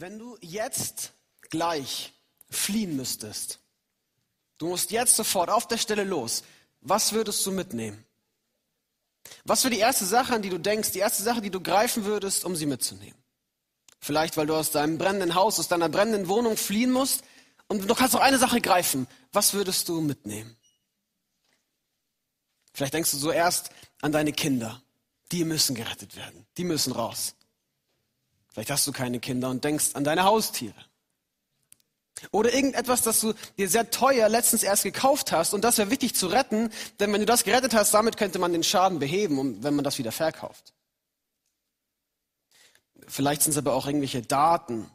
Wenn du jetzt gleich fliehen müsstest, du musst jetzt sofort auf der Stelle los, was würdest du mitnehmen? Was wäre die erste Sache, an die du denkst, die erste Sache, die du greifen würdest, um sie mitzunehmen? Vielleicht, weil du aus deinem brennenden Haus, aus deiner brennenden Wohnung fliehen musst und du kannst noch eine Sache greifen. Was würdest du mitnehmen? Vielleicht denkst du zuerst an deine Kinder. Die müssen gerettet werden. Die müssen raus. Vielleicht hast du keine Kinder und denkst an deine Haustiere. Oder irgendetwas, das du dir sehr teuer letztens erst gekauft hast und das wäre wichtig zu retten, denn wenn du das gerettet hast, damit könnte man den Schaden beheben, wenn man das wieder verkauft. Vielleicht sind es aber auch irgendwelche Daten,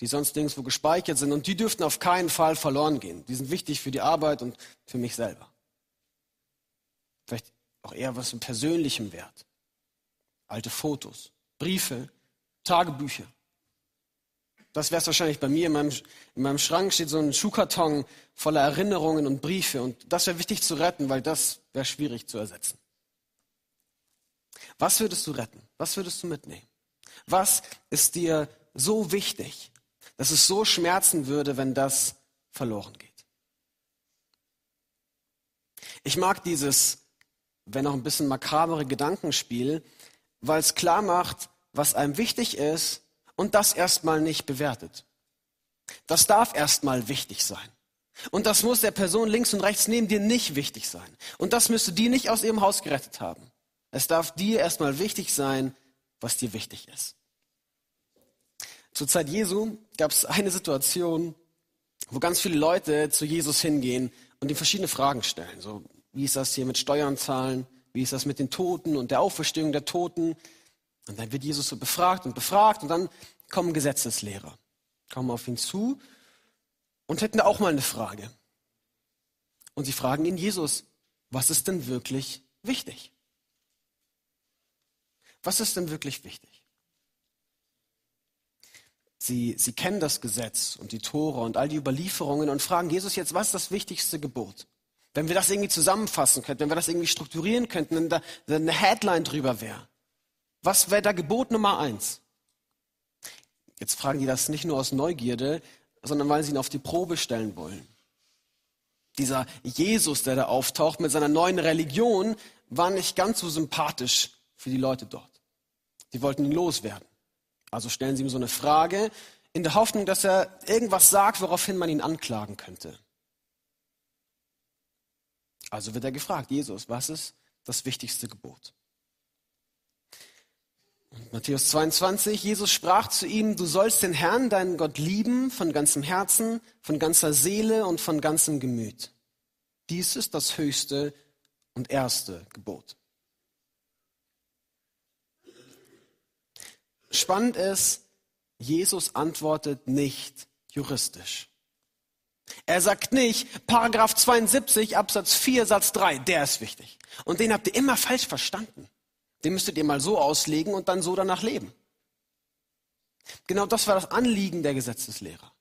die sonst nirgendwo gespeichert sind und die dürften auf keinen Fall verloren gehen. Die sind wichtig für die Arbeit und für mich selber. Vielleicht auch eher was mit persönlichem Wert. Alte Fotos, Briefe, Tagebücher. Das wäre es wahrscheinlich bei mir. In meinem, in meinem Schrank steht so ein Schuhkarton voller Erinnerungen und Briefe. Und das wäre wichtig zu retten, weil das wäre schwierig zu ersetzen. Was würdest du retten? Was würdest du mitnehmen? Was ist dir so wichtig, dass es so schmerzen würde, wenn das verloren geht? Ich mag dieses, wenn auch ein bisschen makabere Gedankenspiel, weil es klar macht, was einem wichtig ist und das erstmal nicht bewertet. Das darf erstmal wichtig sein. Und das muss der Person links und rechts neben dir nicht wichtig sein. Und das müsste die nicht aus ihrem Haus gerettet haben. Es darf dir erstmal wichtig sein, was dir wichtig ist. Zur Zeit Jesu gab es eine Situation, wo ganz viele Leute zu Jesus hingehen und ihm verschiedene Fragen stellen. So, wie ist das hier mit Steuern zahlen? Wie ist das mit den Toten und der Auferstehung der Toten? Und dann wird Jesus so befragt und befragt und dann kommen Gesetzeslehrer, kommen auf ihn zu und hätten da auch mal eine Frage. Und sie fragen ihn, Jesus, was ist denn wirklich wichtig? Was ist denn wirklich wichtig? Sie, sie kennen das Gesetz und die Tore und all die Überlieferungen und fragen Jesus jetzt, was ist das wichtigste Gebot? Wenn wir das irgendwie zusammenfassen könnten, wenn wir das irgendwie strukturieren könnten, wenn da eine Headline drüber wäre. Was wäre da Gebot Nummer eins? Jetzt fragen die das nicht nur aus Neugierde, sondern weil sie ihn auf die Probe stellen wollen. Dieser Jesus, der da auftaucht mit seiner neuen Religion, war nicht ganz so sympathisch für die Leute dort. Die wollten ihn loswerden. Also stellen sie ihm so eine Frage in der Hoffnung, dass er irgendwas sagt, woraufhin man ihn anklagen könnte. Also wird er gefragt, Jesus, was ist das wichtigste Gebot? Matthäus 22, Jesus sprach zu ihm, du sollst den Herrn, deinen Gott lieben, von ganzem Herzen, von ganzer Seele und von ganzem Gemüt. Dies ist das höchste und erste Gebot. Spannend ist, Jesus antwortet nicht juristisch. Er sagt nicht, Paragraph 72 Absatz 4 Satz 3, der ist wichtig. Und den habt ihr immer falsch verstanden. Den müsstet ihr mal so auslegen und dann so danach leben. Genau das war das Anliegen der Gesetzeslehrer.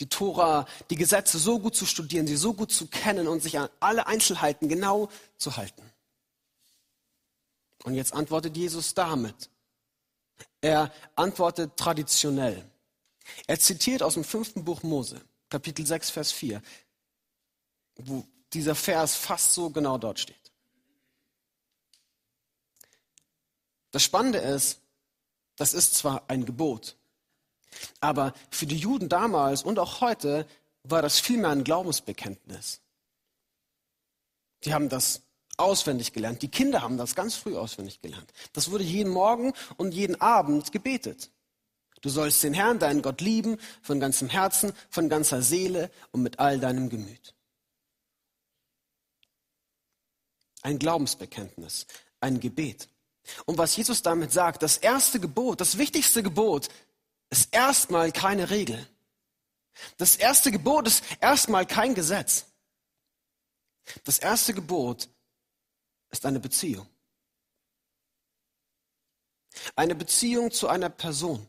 Die Tora, die Gesetze so gut zu studieren, sie so gut zu kennen und sich an alle Einzelheiten genau zu halten. Und jetzt antwortet Jesus damit. Er antwortet traditionell. Er zitiert aus dem fünften Buch Mose, Kapitel 6, Vers 4, wo dieser Vers fast so genau dort steht. Das Spannende ist, das ist zwar ein Gebot, aber für die Juden damals und auch heute war das vielmehr ein Glaubensbekenntnis. Die haben das auswendig gelernt. Die Kinder haben das ganz früh auswendig gelernt. Das wurde jeden Morgen und jeden Abend gebetet. Du sollst den Herrn, deinen Gott lieben, von ganzem Herzen, von ganzer Seele und mit all deinem Gemüt. Ein Glaubensbekenntnis, ein Gebet. Und was Jesus damit sagt, das erste Gebot, das wichtigste Gebot, ist erstmal keine Regel. Das erste Gebot ist erstmal kein Gesetz. Das erste Gebot ist eine Beziehung. Eine Beziehung zu einer Person.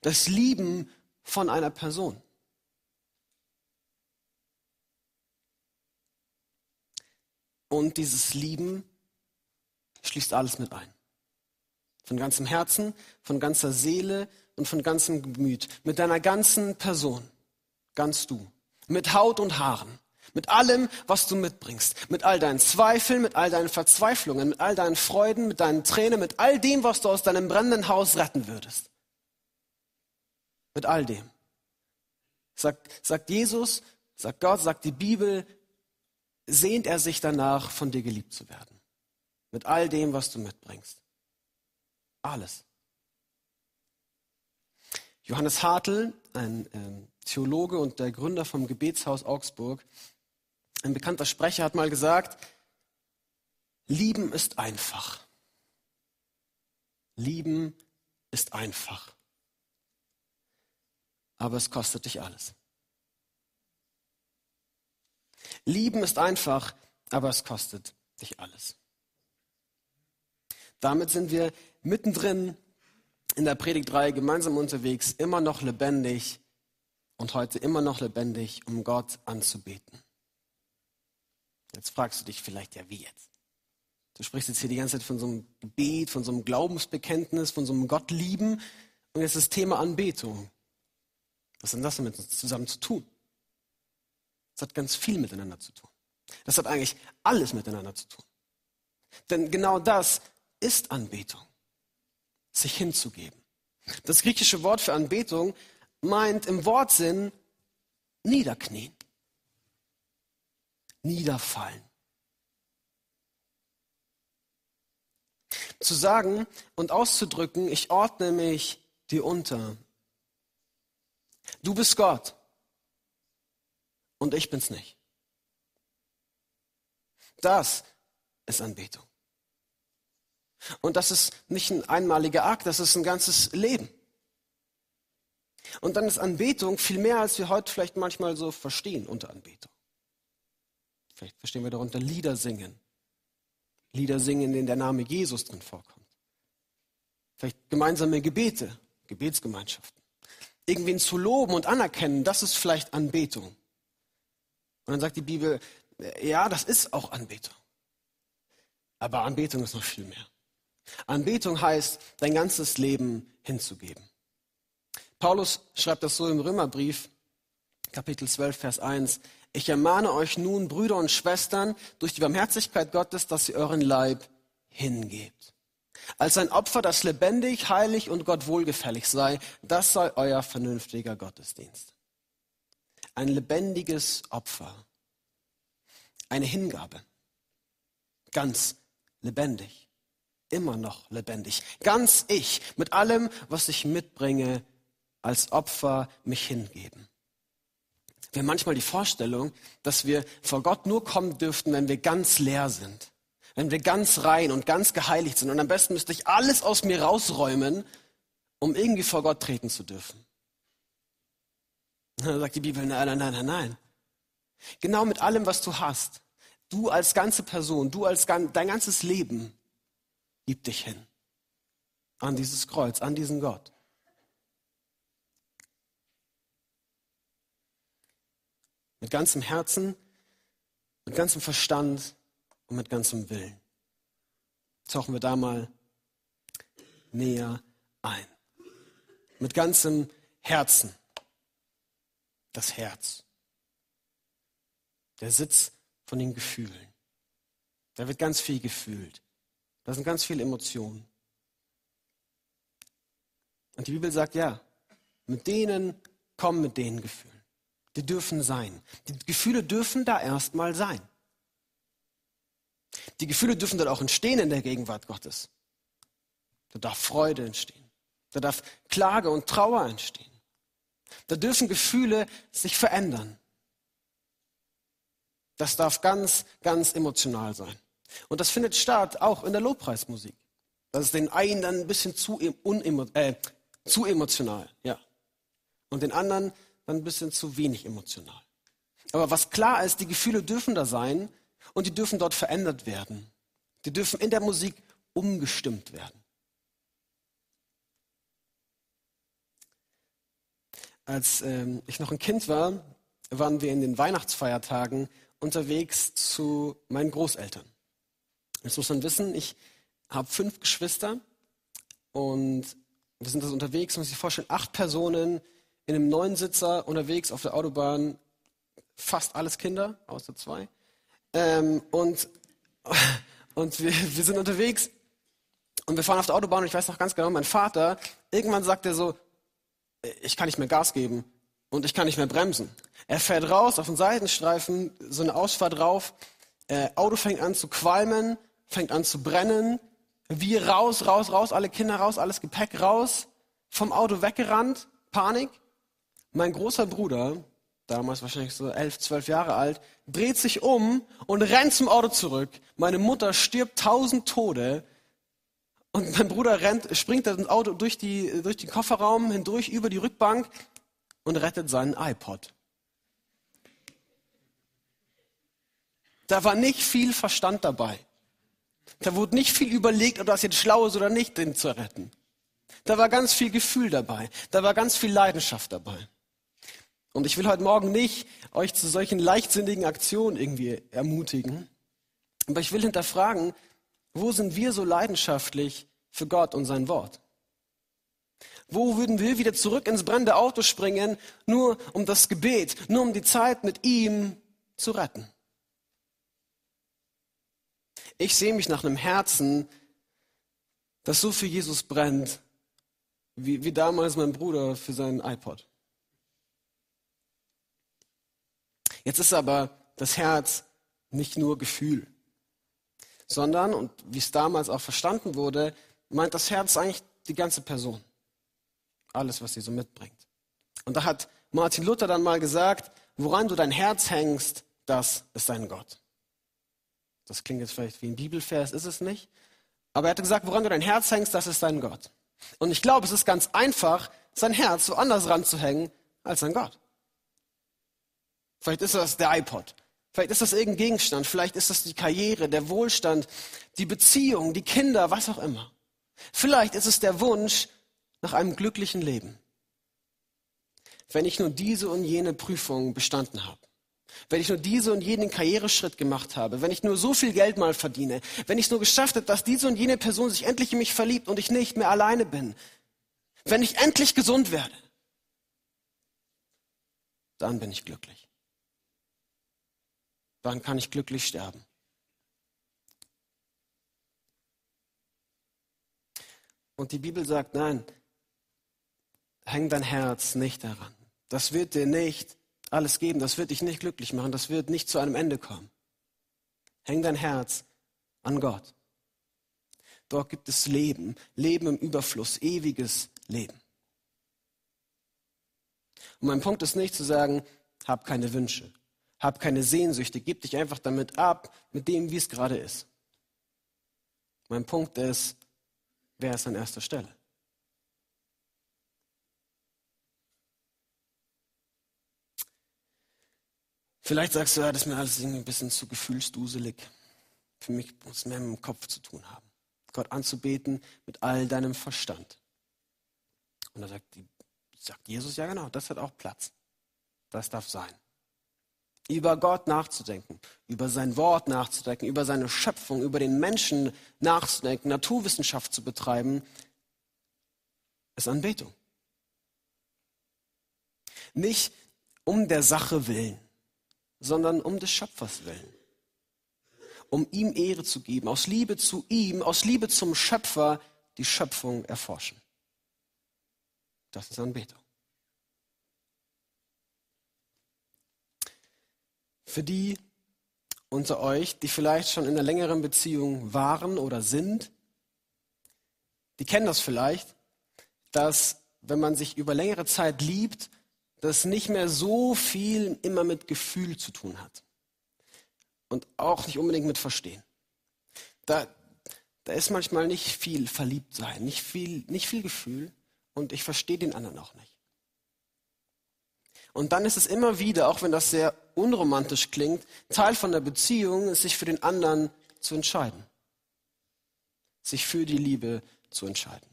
Das Lieben von einer Person. Und dieses Lieben schließt alles mit ein. Von ganzem Herzen, von ganzer Seele, und von ganzem Gemüt, mit deiner ganzen Person, ganz du, mit Haut und Haaren, mit allem, was du mitbringst, mit all deinen Zweifeln, mit all deinen Verzweiflungen, mit all deinen Freuden, mit deinen Tränen, mit all dem, was du aus deinem brennenden Haus retten würdest. Mit all dem. Sagt, sagt Jesus, sagt Gott, sagt die Bibel, sehnt er sich danach, von dir geliebt zu werden. Mit all dem, was du mitbringst. Alles. Johannes Hartl, ein ähm, Theologe und der Gründer vom Gebetshaus Augsburg, ein bekannter Sprecher hat mal gesagt, Lieben ist einfach. Lieben ist einfach. Aber es kostet dich alles. Lieben ist einfach, aber es kostet dich alles. Damit sind wir mittendrin in der Predigtreihe gemeinsam unterwegs, immer noch lebendig und heute immer noch lebendig, um Gott anzubeten. Jetzt fragst du dich vielleicht, ja, wie jetzt? Du sprichst jetzt hier die ganze Zeit von so einem Gebet, von so einem Glaubensbekenntnis, von so einem Gottlieben und jetzt das Thema Anbetung. Was hat denn das damit zusammen zu tun? Das hat ganz viel miteinander zu tun. Das hat eigentlich alles miteinander zu tun. Denn genau das ist Anbetung. Sich hinzugeben. Das griechische Wort für Anbetung meint im Wortsinn niederknien. Niederfallen. Zu sagen und auszudrücken, ich ordne mich dir unter. Du bist Gott und ich bin's nicht. Das ist Anbetung. Und das ist nicht ein einmaliger Akt, das ist ein ganzes Leben. Und dann ist Anbetung viel mehr, als wir heute vielleicht manchmal so verstehen unter Anbetung. Vielleicht verstehen wir darunter Lieder singen. Lieder singen, in denen der Name Jesus drin vorkommt. Vielleicht gemeinsame Gebete, Gebetsgemeinschaften. Irgendwen zu loben und anerkennen, das ist vielleicht Anbetung. Und dann sagt die Bibel, ja, das ist auch Anbetung. Aber Anbetung ist noch viel mehr. Anbetung heißt, dein ganzes Leben hinzugeben. Paulus schreibt das so im Römerbrief, Kapitel 12, Vers 1. Ich ermahne euch nun, Brüder und Schwestern, durch die Barmherzigkeit Gottes, dass ihr euren Leib hingebt. Als ein Opfer, das lebendig, heilig und Gott wohlgefällig sei, das sei euer vernünftiger Gottesdienst ein lebendiges Opfer, eine Hingabe, ganz lebendig, immer noch lebendig, ganz ich, mit allem, was ich mitbringe, als Opfer mich hingeben. Wir haben manchmal die Vorstellung, dass wir vor Gott nur kommen dürften, wenn wir ganz leer sind, wenn wir ganz rein und ganz geheiligt sind. Und am besten müsste ich alles aus mir rausräumen, um irgendwie vor Gott treten zu dürfen. Dann sagt die Bibel, nein, nein, nein, nein, nein. Genau mit allem, was du hast. Du als ganze Person, du als dein ganzes Leben, gib dich hin. An dieses Kreuz, an diesen Gott. Mit ganzem Herzen, mit ganzem Verstand und mit ganzem Willen. Tauchen wir da mal näher ein. Mit ganzem Herzen das Herz. Der Sitz von den Gefühlen. Da wird ganz viel gefühlt. Da sind ganz viele Emotionen. Und die Bibel sagt, ja, mit denen kommen mit den Gefühlen. Die dürfen sein. Die Gefühle dürfen da erstmal sein. Die Gefühle dürfen dort auch entstehen in der Gegenwart Gottes. Da darf Freude entstehen. Da darf Klage und Trauer entstehen. Da dürfen Gefühle sich verändern. Das darf ganz, ganz emotional sein. Und das findet statt auch in der Lobpreismusik. Das ist den einen dann ein bisschen zu, unemo äh, zu emotional, ja. Und den anderen dann ein bisschen zu wenig emotional. Aber was klar ist, die Gefühle dürfen da sein und die dürfen dort verändert werden. Die dürfen in der Musik umgestimmt werden. Als ähm, ich noch ein Kind war, waren wir in den Weihnachtsfeiertagen unterwegs zu meinen Großeltern. Jetzt muss man wissen, ich habe fünf Geschwister und Wir sind also unterwegs, muss ich sich vorstellen, acht Personen in einem neuen Sitzer unterwegs auf der Autobahn, fast alles Kinder, außer zwei. Ähm, und und wir, wir sind unterwegs und wir fahren auf der Autobahn und ich weiß noch ganz genau, mein Vater, irgendwann sagt er so, ich kann nicht mehr Gas geben und ich kann nicht mehr bremsen. Er fährt raus auf den Seitenstreifen, so eine Ausfahrt drauf, äh, Auto fängt an zu qualmen, fängt an zu brennen, wir raus, raus, raus, alle Kinder raus, alles Gepäck raus, vom Auto weggerannt, Panik. Mein großer Bruder, damals wahrscheinlich so elf, zwölf Jahre alt, dreht sich um und rennt zum Auto zurück. Meine Mutter stirbt tausend Tode. Und mein Bruder rennt, springt das Auto durch, die, durch den Kofferraum hindurch über die Rückbank und rettet seinen iPod. Da war nicht viel Verstand dabei. Da wurde nicht viel überlegt, ob das jetzt schlau ist oder nicht, den zu retten. Da war ganz viel Gefühl dabei. Da war ganz viel Leidenschaft dabei. Und ich will heute Morgen nicht euch zu solchen leichtsinnigen Aktionen irgendwie ermutigen, aber ich will hinterfragen, wo sind wir so leidenschaftlich für Gott und sein Wort? Wo würden wir wieder zurück ins brennende Auto springen, nur um das Gebet, nur um die Zeit mit ihm zu retten? Ich sehe mich nach einem Herzen, das so für Jesus brennt, wie, wie damals mein Bruder für seinen iPod. Jetzt ist aber das Herz nicht nur Gefühl, sondern, und wie es damals auch verstanden wurde, meint das Herz eigentlich die ganze Person. Alles, was sie so mitbringt. Und da hat Martin Luther dann mal gesagt, woran du dein Herz hängst, das ist dein Gott. Das klingt jetzt vielleicht wie ein Bibelvers, ist es nicht. Aber er hat gesagt, woran du dein Herz hängst, das ist dein Gott. Und ich glaube, es ist ganz einfach, sein Herz woanders ranzuhängen als sein Gott. Vielleicht ist das der iPod. Vielleicht ist das irgendein Gegenstand. Vielleicht ist das die Karriere, der Wohlstand, die Beziehung, die Kinder, was auch immer. Vielleicht ist es der Wunsch nach einem glücklichen Leben. Wenn ich nur diese und jene Prüfung bestanden habe. Wenn ich nur diese und jenen Karriereschritt gemacht habe, wenn ich nur so viel Geld mal verdiene, wenn ich es nur geschafft habe, dass diese und jene Person sich endlich in mich verliebt und ich nicht mehr alleine bin, wenn ich endlich gesund werde, dann bin ich glücklich dann kann ich glücklich sterben. Und die Bibel sagt, nein, häng dein Herz nicht daran. Das wird dir nicht alles geben, das wird dich nicht glücklich machen, das wird nicht zu einem Ende kommen. Häng dein Herz an Gott. Dort gibt es Leben, Leben im Überfluss, ewiges Leben. Und mein Punkt ist nicht zu sagen, hab keine Wünsche, hab keine Sehnsüchte, gib dich einfach damit ab, mit dem, wie es gerade ist. Mein Punkt ist, wer ist an erster Stelle? Vielleicht sagst du, ja, das ist mir alles irgendwie ein bisschen zu gefühlsduselig. Für mich muss es mehr mit dem Kopf zu tun haben. Gott anzubeten mit all deinem Verstand. Und da sagt, sagt Jesus, ja genau, das hat auch Platz. Das darf sein über Gott nachzudenken, über sein Wort nachzudenken, über seine Schöpfung, über den Menschen nachzudenken, Naturwissenschaft zu betreiben, ist Anbetung. Nicht um der Sache willen, sondern um des Schöpfers willen. Um ihm Ehre zu geben, aus Liebe zu ihm, aus Liebe zum Schöpfer die Schöpfung erforschen. Das ist Anbetung. Für die unter euch, die vielleicht schon in einer längeren Beziehung waren oder sind, die kennen das vielleicht, dass wenn man sich über längere Zeit liebt, das nicht mehr so viel immer mit Gefühl zu tun hat. Und auch nicht unbedingt mit Verstehen. Da, da ist manchmal nicht viel Verliebtsein, nicht viel, nicht viel Gefühl und ich verstehe den anderen auch nicht. Und dann ist es immer wieder, auch wenn das sehr unromantisch klingt, Teil von der Beziehung, sich für den anderen zu entscheiden. Sich für die Liebe zu entscheiden.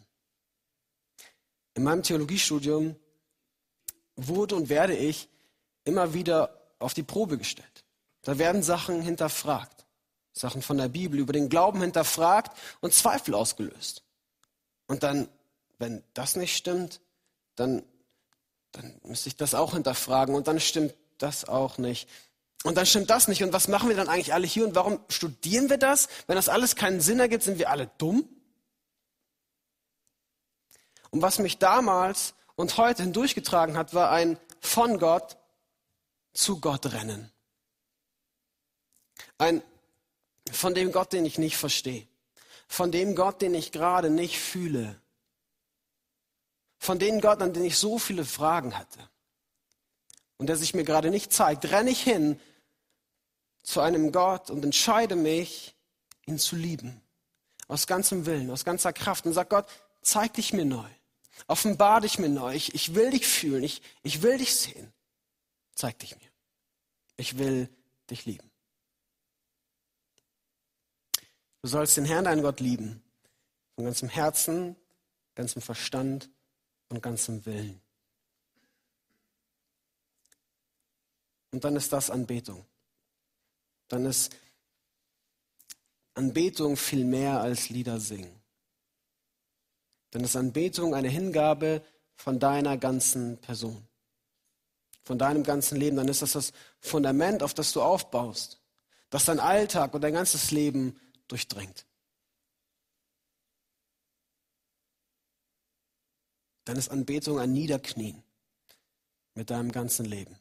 In meinem Theologiestudium wurde und werde ich immer wieder auf die Probe gestellt. Da werden Sachen hinterfragt. Sachen von der Bibel über den Glauben hinterfragt und Zweifel ausgelöst. Und dann wenn das nicht stimmt, dann, dann müsste ich das auch hinterfragen und dann stimmt das auch nicht. Und dann stimmt das nicht. Und was machen wir dann eigentlich alle hier und warum studieren wir das? Wenn das alles keinen Sinn ergibt, sind wir alle dumm? Und was mich damals und heute hindurchgetragen hat, war ein von Gott zu Gott rennen. Ein von dem Gott, den ich nicht verstehe. Von dem Gott, den ich gerade nicht fühle. Von dem Gott, an den ich so viele Fragen hatte. Und der sich mir gerade nicht zeigt, renne ich hin zu einem Gott und entscheide mich, ihn zu lieben. Aus ganzem Willen, aus ganzer Kraft. Und sag Gott, zeig dich mir neu. Offenbar dich mir neu. Ich, ich will dich fühlen. Ich, ich will dich sehen. Zeig dich mir. Ich will dich lieben. Du sollst den Herrn, deinen Gott, lieben. Von ganzem Herzen, ganzem Verstand und ganzem Willen. Und dann ist das Anbetung. Dann ist Anbetung viel mehr als Lieder singen. Dann ist Anbetung eine Hingabe von deiner ganzen Person, von deinem ganzen Leben. Dann ist das das Fundament, auf das du aufbaust, das dein Alltag und dein ganzes Leben durchdringt. Dann ist Anbetung ein Niederknien mit deinem ganzen Leben.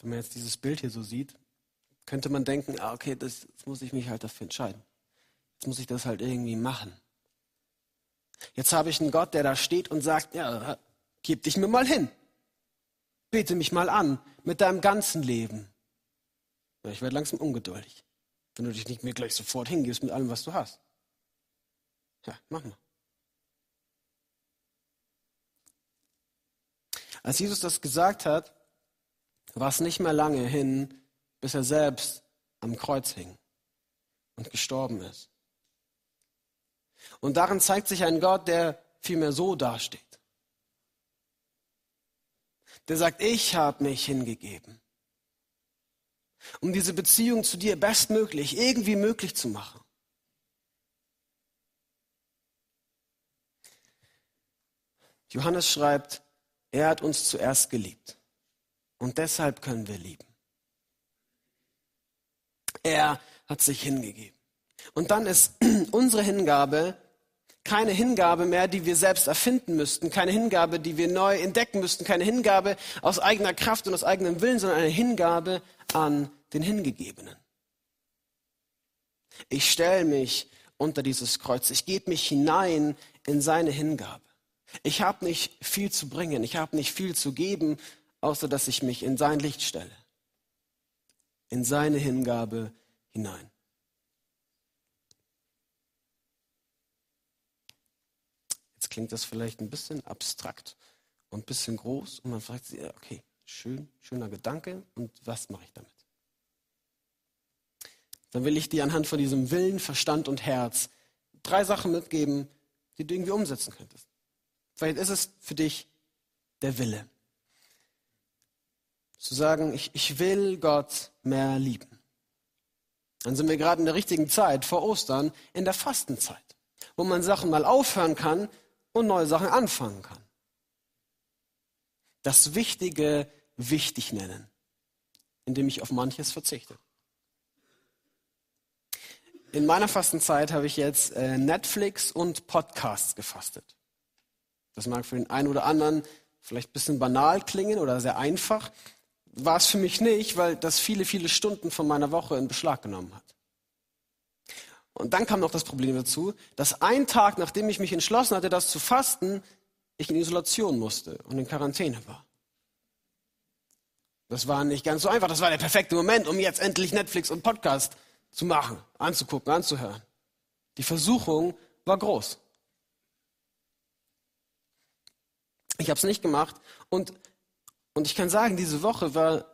Wenn man jetzt dieses Bild hier so sieht, könnte man denken, ah, okay, das, jetzt muss ich mich halt dafür entscheiden. Jetzt muss ich das halt irgendwie machen. Jetzt habe ich einen Gott, der da steht und sagt, ja, gib dich mir mal hin. Bete mich mal an mit deinem ganzen Leben. Ich werde langsam ungeduldig, wenn du dich nicht mehr gleich sofort hingibst mit allem, was du hast. Ja, mach mal. Als Jesus das gesagt hat, war es nicht mehr lange hin, bis er selbst am Kreuz hing und gestorben ist. Und darin zeigt sich ein Gott, der vielmehr so dasteht. Der sagt, ich habe mich hingegeben, um diese Beziehung zu dir bestmöglich, irgendwie möglich zu machen. Johannes schreibt, er hat uns zuerst geliebt und deshalb können wir lieben. Er hat sich hingegeben. Und dann ist unsere Hingabe keine Hingabe mehr, die wir selbst erfinden müssten, keine Hingabe, die wir neu entdecken müssten, keine Hingabe aus eigener Kraft und aus eigenem Willen, sondern eine Hingabe an den Hingegebenen. Ich stelle mich unter dieses Kreuz, ich gebe mich hinein in seine Hingabe. Ich habe nicht viel zu bringen, ich habe nicht viel zu geben, außer dass ich mich in sein Licht stelle in seine Hingabe hinein. Jetzt klingt das vielleicht ein bisschen abstrakt und ein bisschen groß und man fragt sich, okay, schön, schöner Gedanke und was mache ich damit? Dann will ich dir anhand von diesem Willen, Verstand und Herz drei Sachen mitgeben, die du irgendwie umsetzen könntest. Vielleicht ist es für dich der Wille zu sagen, ich, ich will Gott mehr lieben. Dann sind wir gerade in der richtigen Zeit vor Ostern, in der Fastenzeit, wo man Sachen mal aufhören kann und neue Sachen anfangen kann. Das Wichtige wichtig nennen, indem ich auf manches verzichte. In meiner Fastenzeit habe ich jetzt äh, Netflix und Podcasts gefastet. Das mag für den einen oder anderen vielleicht ein bisschen banal klingen oder sehr einfach, war es für mich nicht, weil das viele, viele Stunden von meiner Woche in Beschlag genommen hat. Und dann kam noch das Problem dazu, dass ein Tag, nachdem ich mich entschlossen hatte, das zu fasten, ich in Isolation musste und in Quarantäne war. Das war nicht ganz so einfach. Das war der perfekte Moment, um jetzt endlich Netflix und Podcast zu machen, anzugucken, anzuhören. Die Versuchung war groß. Ich habe es nicht gemacht und und ich kann sagen, diese Woche war,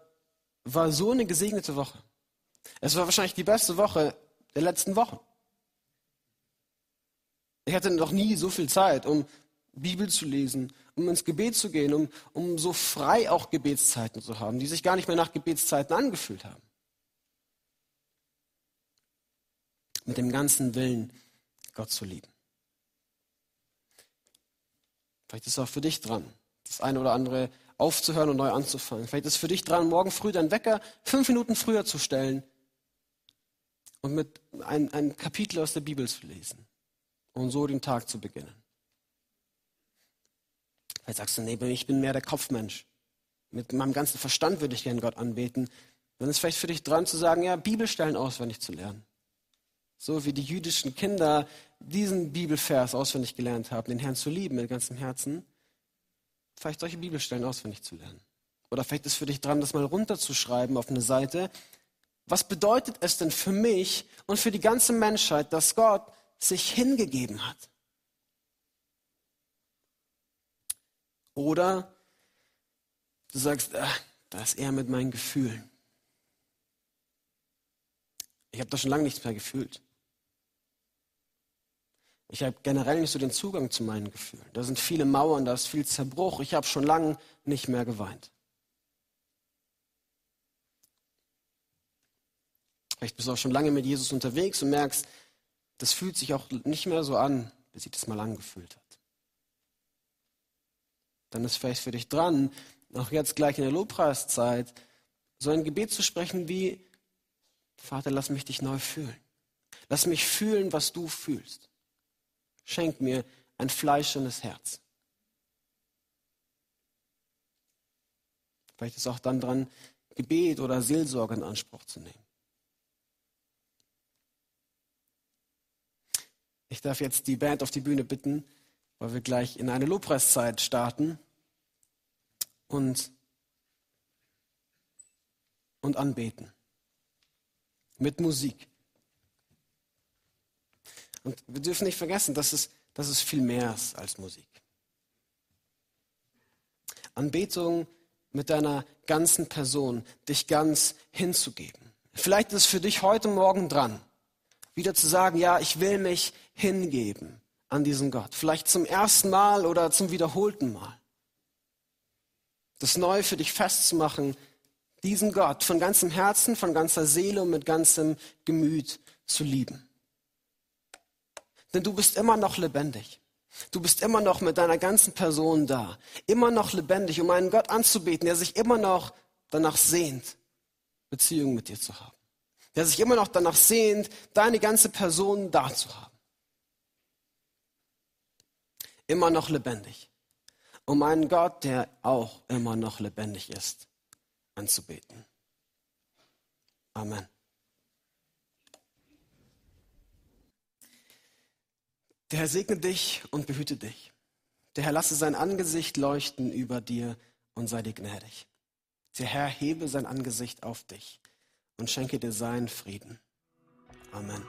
war so eine gesegnete Woche. Es war wahrscheinlich die beste Woche der letzten Wochen. Ich hatte noch nie so viel Zeit, um Bibel zu lesen, um ins Gebet zu gehen, um, um so frei auch Gebetszeiten zu haben, die sich gar nicht mehr nach Gebetszeiten angefühlt haben. mit dem ganzen Willen, Gott zu lieben. Vielleicht ist es auch für dich dran, das eine oder andere aufzuhören und neu anzufangen. Vielleicht ist es für dich dran, morgen früh deinen Wecker fünf Minuten früher zu stellen und mit ein, ein Kapitel aus der Bibel zu lesen und so den Tag zu beginnen. Vielleicht sagst du, nee, ich bin mehr der Kopfmensch. Mit meinem ganzen Verstand würde ich gerne Gott anbeten. Dann ist vielleicht für dich dran zu sagen, ja, Bibelstellen auswendig zu lernen. So wie die jüdischen Kinder diesen Bibelvers auswendig gelernt haben, den Herrn zu lieben mit ganzem Herzen. Vielleicht solche Bibelstellen auswendig zu lernen. Oder vielleicht ist für dich dran, das mal runterzuschreiben auf eine Seite. Was bedeutet es denn für mich und für die ganze Menschheit, dass Gott sich hingegeben hat? Oder du sagst, ah, da ist er mit meinen Gefühlen. Ich habe da schon lange nichts mehr gefühlt. Ich habe generell nicht so den Zugang zu meinen Gefühlen. Da sind viele Mauern, da ist viel Zerbruch. Ich habe schon lange nicht mehr geweint. Vielleicht bist du auch schon lange mit Jesus unterwegs und merkst, das fühlt sich auch nicht mehr so an, wie sich das mal angefühlt hat. Dann ist vielleicht für dich dran, auch jetzt gleich in der Lobpreiszeit, so ein Gebet zu sprechen wie, Vater, lass mich dich neu fühlen. Lass mich fühlen, was du fühlst. Schenk mir ein fleischendes Herz. Vielleicht ist auch dann dran, Gebet oder Seelsorge in Anspruch zu nehmen. Ich darf jetzt die Band auf die Bühne bitten, weil wir gleich in eine Lobpreiszeit starten und, und anbeten. Mit Musik. Und wir dürfen nicht vergessen, dass es, dass es viel mehr ist als Musik. Anbetung mit deiner ganzen Person, dich ganz hinzugeben. Vielleicht ist es für dich heute Morgen dran, wieder zu sagen, ja, ich will mich hingeben an diesen Gott. Vielleicht zum ersten Mal oder zum wiederholten Mal. Das neu für dich festzumachen, diesen Gott von ganzem Herzen, von ganzer Seele und mit ganzem Gemüt zu lieben. Denn du bist immer noch lebendig. Du bist immer noch mit deiner ganzen Person da. Immer noch lebendig, um einen Gott anzubeten, der sich immer noch danach sehnt, Beziehungen mit dir zu haben der sich immer noch danach sehnt, deine ganze Person da zu haben. Immer noch lebendig. Um einen Gott, der auch immer noch lebendig ist, anzubeten. Amen. Der Herr segne dich und behüte dich. Der Herr lasse sein Angesicht leuchten über dir und sei dir gnädig. Der Herr hebe sein Angesicht auf dich und schenke dir seinen Frieden. Amen.